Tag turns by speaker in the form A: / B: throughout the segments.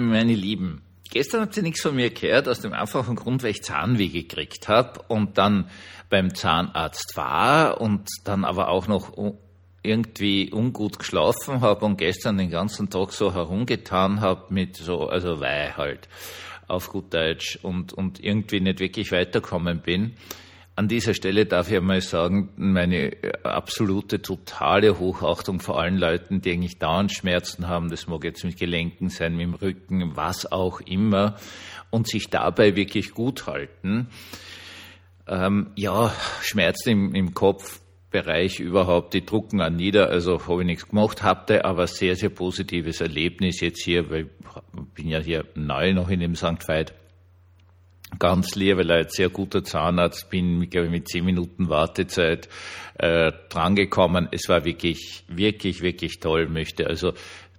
A: Meine Lieben, gestern hat sie nichts von mir gehört, aus dem einfachen Grund, weil ich Zahnweh gekriegt habe und dann beim Zahnarzt war und dann aber auch noch irgendwie ungut geschlafen habe und gestern den ganzen Tag so herumgetan habe mit so, also Weih halt, auf gut Deutsch und, und irgendwie nicht wirklich weiterkommen bin. An dieser Stelle darf ich einmal sagen, meine absolute, totale Hochachtung vor allen Leuten, die eigentlich dauernd Schmerzen haben. Das mag jetzt mit Gelenken sein, mit dem Rücken, was auch immer. Und sich dabei wirklich gut halten. Ähm, ja, Schmerzen im, im Kopfbereich überhaupt, die drucken an nieder, also habe ich nichts gemacht, hatte aber sehr, sehr positives Erlebnis jetzt hier, weil ich bin ja hier neu noch in dem St. Veit ganz lieb, weil er ein sehr guter Zahnarzt bin, glaube ich, mit zehn Minuten Wartezeit äh, drangekommen. Es war wirklich, wirklich, wirklich toll. Möchte also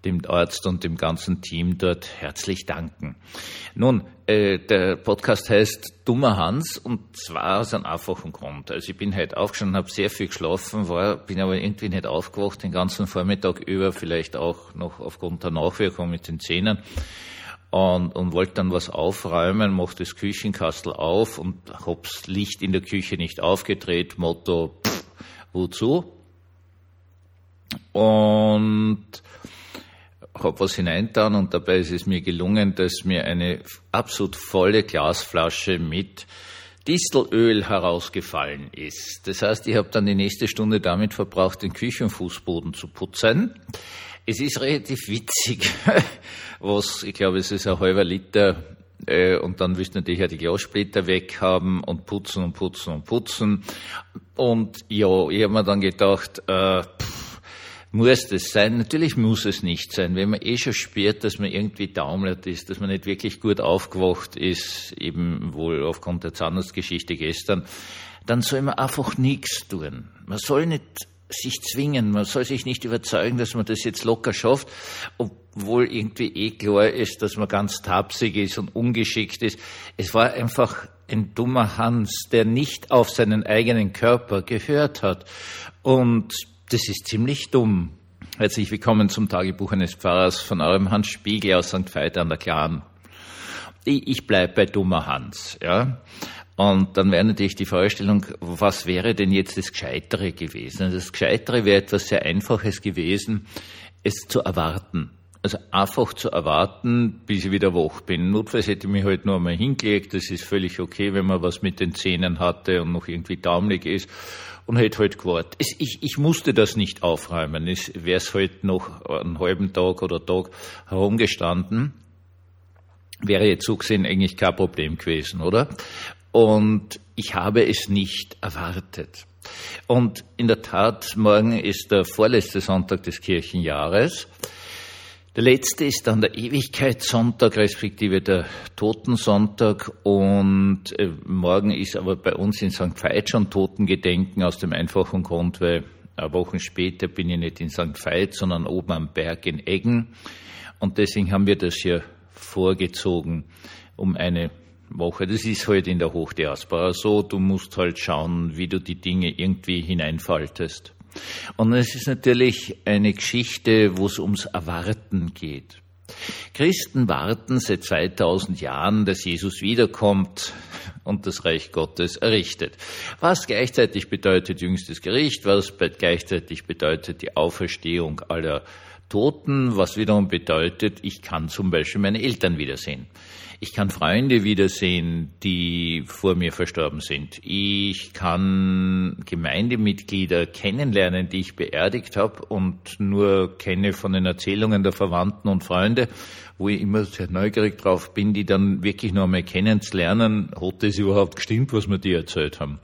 A: dem Arzt und dem ganzen Team dort herzlich danken. Nun, äh, der Podcast heißt Dummer Hans und zwar aus einem einfachen Grund. Also ich bin heute aufgestanden, habe sehr viel geschlafen, war, bin aber irgendwie nicht aufgewacht den ganzen Vormittag über, vielleicht auch noch aufgrund der Nachwirkung mit den Zähnen und, und wollte dann was aufräumen, mach das Küchenkastel auf und hab's Licht in der Küche nicht aufgedreht, Motto, pff, wozu? Und hab was hineintan und dabei ist es mir gelungen, dass mir eine absolut volle Glasflasche mit Distelöl herausgefallen ist. Das heißt, ich habe dann die nächste Stunde damit verbraucht, den Küchenfußboden zu putzen. Es ist relativ witzig, was, ich glaube, es ist ein halber Liter äh, und dann willst du natürlich auch die Glassplitter weghaben und putzen und putzen und putzen. Und ja, ich habe mir dann gedacht, äh, pff, muss das sein? Natürlich muss es nicht sein. Wenn man eh schon spürt, dass man irgendwie daumelt ist, dass man nicht wirklich gut aufgewacht ist, eben wohl aufgrund der Zahnarztgeschichte gestern, dann soll man einfach nichts tun. Man soll nicht sich zwingen. Man soll sich nicht überzeugen, dass man das jetzt locker schafft, obwohl irgendwie eh klar ist, dass man ganz tapsig ist und ungeschickt ist. Es war einfach ein dummer Hans, der nicht auf seinen eigenen Körper gehört hat. Und das ist ziemlich dumm. Herzlich willkommen zum Tagebuch eines Pfarrers von eurem Hans Spiegel aus St. Veit an der Klaren. Ich bleib bei dummer Hans, ja. Und dann wäre natürlich die Vorstellung, was wäre denn jetzt das Gescheitere gewesen? Also das Gescheitere wäre etwas sehr Einfaches gewesen, es zu erwarten. Also einfach zu erwarten, bis ich wieder wach bin. Notfalls hätte ich mich halt nur einmal hingelegt. Das ist völlig okay, wenn man was mit den Zähnen hatte und noch irgendwie daumelig ist. Und hätte halt gewartet. ich, ich musste das nicht aufräumen. Es wäre es halt noch einen halben Tag oder Tag herumgestanden. Wäre jetzt so gesehen eigentlich kein Problem gewesen, oder? Und ich habe es nicht erwartet. Und in der Tat, morgen ist der vorletzte Sonntag des Kirchenjahres. Der letzte ist dann der Ewigkeitssonntag, respektive der Totensonntag. Und äh, morgen ist aber bei uns in St. Veit schon Totengedenken aus dem einfachen Grund, weil Wochen später bin ich nicht in St. Veit, sondern oben am Berg in Eggen. Und deswegen haben wir das hier vorgezogen, um eine Woche. Das ist halt in der Hochdiaspora so. Du musst halt schauen, wie du die Dinge irgendwie hineinfaltest. Und es ist natürlich eine Geschichte, wo es ums Erwarten geht. Christen warten seit 2000 Jahren, dass Jesus wiederkommt und das Reich Gottes errichtet. Was gleichzeitig bedeutet jüngstes Gericht, was gleichzeitig bedeutet die Auferstehung aller Toten, was wiederum bedeutet, ich kann zum Beispiel meine Eltern wiedersehen. Ich kann Freunde wiedersehen, die vor mir verstorben sind. Ich kann Gemeindemitglieder kennenlernen, die ich beerdigt habe und nur kenne von den Erzählungen der Verwandten und Freunde, wo ich immer sehr neugierig drauf bin, die dann wirklich noch einmal kennenzulernen, hat es überhaupt gestimmt, was mir die erzählt haben.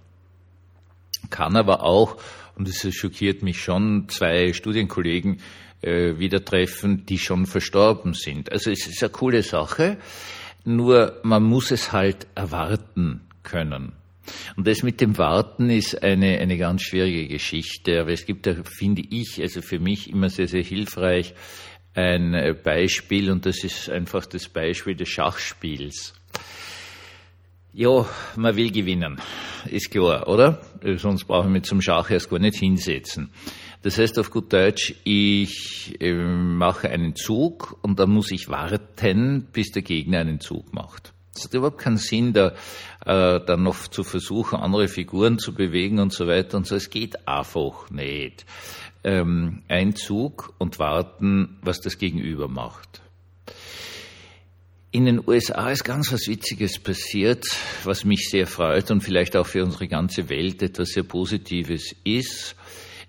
A: Kann aber auch, und es schockiert mich schon, zwei Studienkollegen äh, wieder treffen, die schon verstorben sind. Also es ist eine coole Sache. Nur man muss es halt erwarten können. Und das mit dem Warten ist eine, eine ganz schwierige Geschichte. Aber es gibt da, finde ich, also für mich immer sehr, sehr hilfreich ein Beispiel und das ist einfach das Beispiel des Schachspiels. Ja, man will gewinnen, ist klar, oder? Sonst brauchen wir zum Schach erst gar nicht hinsetzen. Das heißt auf gut Deutsch, ich äh, mache einen Zug und dann muss ich warten, bis der Gegner einen Zug macht. Es hat überhaupt keinen Sinn, da äh, dann noch zu versuchen, andere Figuren zu bewegen und so weiter und so. Es geht einfach nicht. Ähm, ein Zug und warten, was das Gegenüber macht. In den USA ist ganz was Witziges passiert, was mich sehr freut und vielleicht auch für unsere ganze Welt etwas sehr Positives ist.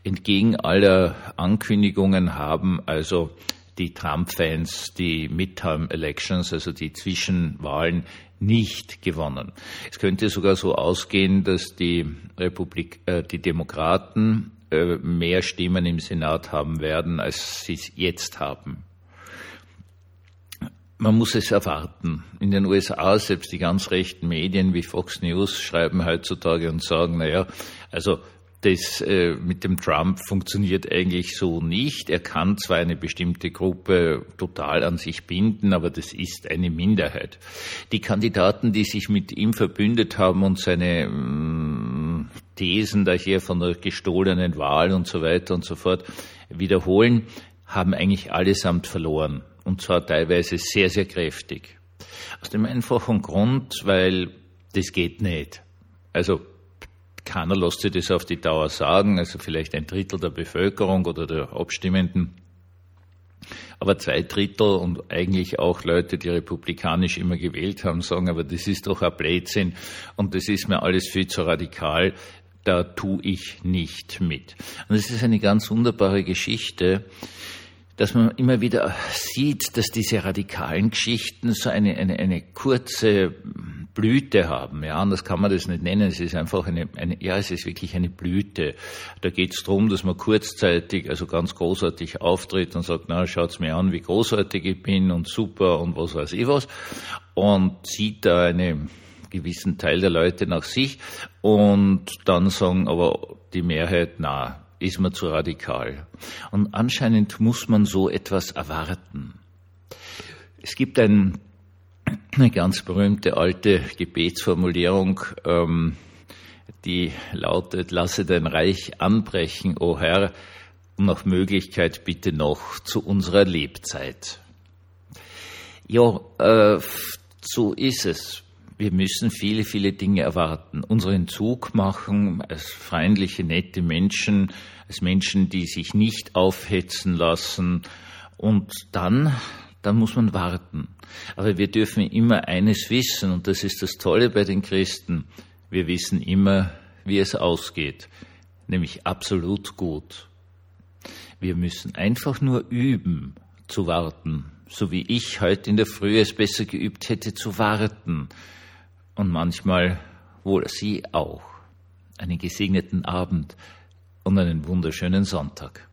A: Entgegen aller Ankündigungen haben also die Trump-Fans die Midterm-Elections, also die Zwischenwahlen, nicht gewonnen. Es könnte sogar so ausgehen, dass die Republik, äh, die Demokraten äh, mehr Stimmen im Senat haben werden, als sie es jetzt haben man muss es erwarten. In den USA, selbst die ganz rechten Medien wie Fox News schreiben heutzutage und sagen, naja, also das äh, mit dem Trump funktioniert eigentlich so nicht. Er kann zwar eine bestimmte Gruppe total an sich binden, aber das ist eine Minderheit. Die Kandidaten, die sich mit ihm verbündet haben und seine mh, mm, Thesen daher von der gestohlenen Wahl und so weiter und so fort wiederholen, haben eigentlich allesamt verloren und zwar teilweise sehr, sehr kräftig. Aus dem einfachen Grund, weil das geht nicht. Also keiner lässt sich das auf die Dauer sagen, also vielleicht ein Drittel der Bevölkerung oder der Abstimmenden. Aber zwei Drittel und eigentlich auch Leute, die republikanisch immer gewählt haben, sagen, aber das ist doch ein Blödsinn und das ist mir alles viel zu radikal, da tue ich nicht mit. Und es ist eine ganz wunderbare Geschichte, dass man immer wieder sieht, dass diese radikalen Geschichten so eine, eine, eine kurze Blüte haben. Ja, anders kann man das nicht nennen. Es ist einfach eine, eine ja, es ist wirklich eine Blüte. Da geht es darum, dass man kurzzeitig, also ganz großartig auftritt und sagt, na, schaut's mir an, wie großartig ich bin und super und was weiß ich was. Und zieht da einen gewissen Teil der Leute nach sich und dann sagen aber die Mehrheit, na, ist man zu radikal. Und anscheinend muss man so etwas erwarten. Es gibt ein, eine ganz berühmte alte Gebetsformulierung, ähm, die lautet, lasse dein Reich anbrechen, o Herr, und nach Möglichkeit bitte noch zu unserer Lebzeit. Ja, äh, so ist es. Wir müssen viele, viele Dinge erwarten. Unseren Zug machen als freundliche, nette Menschen, als Menschen, die sich nicht aufhetzen lassen. Und dann, dann muss man warten. Aber wir dürfen immer eines wissen, und das ist das Tolle bei den Christen. Wir wissen immer, wie es ausgeht, nämlich absolut gut. Wir müssen einfach nur üben zu warten, so wie ich heute in der Früh es besser geübt hätte zu warten und manchmal wohl Sie auch. Einen gesegneten Abend und einen wunderschönen Sonntag.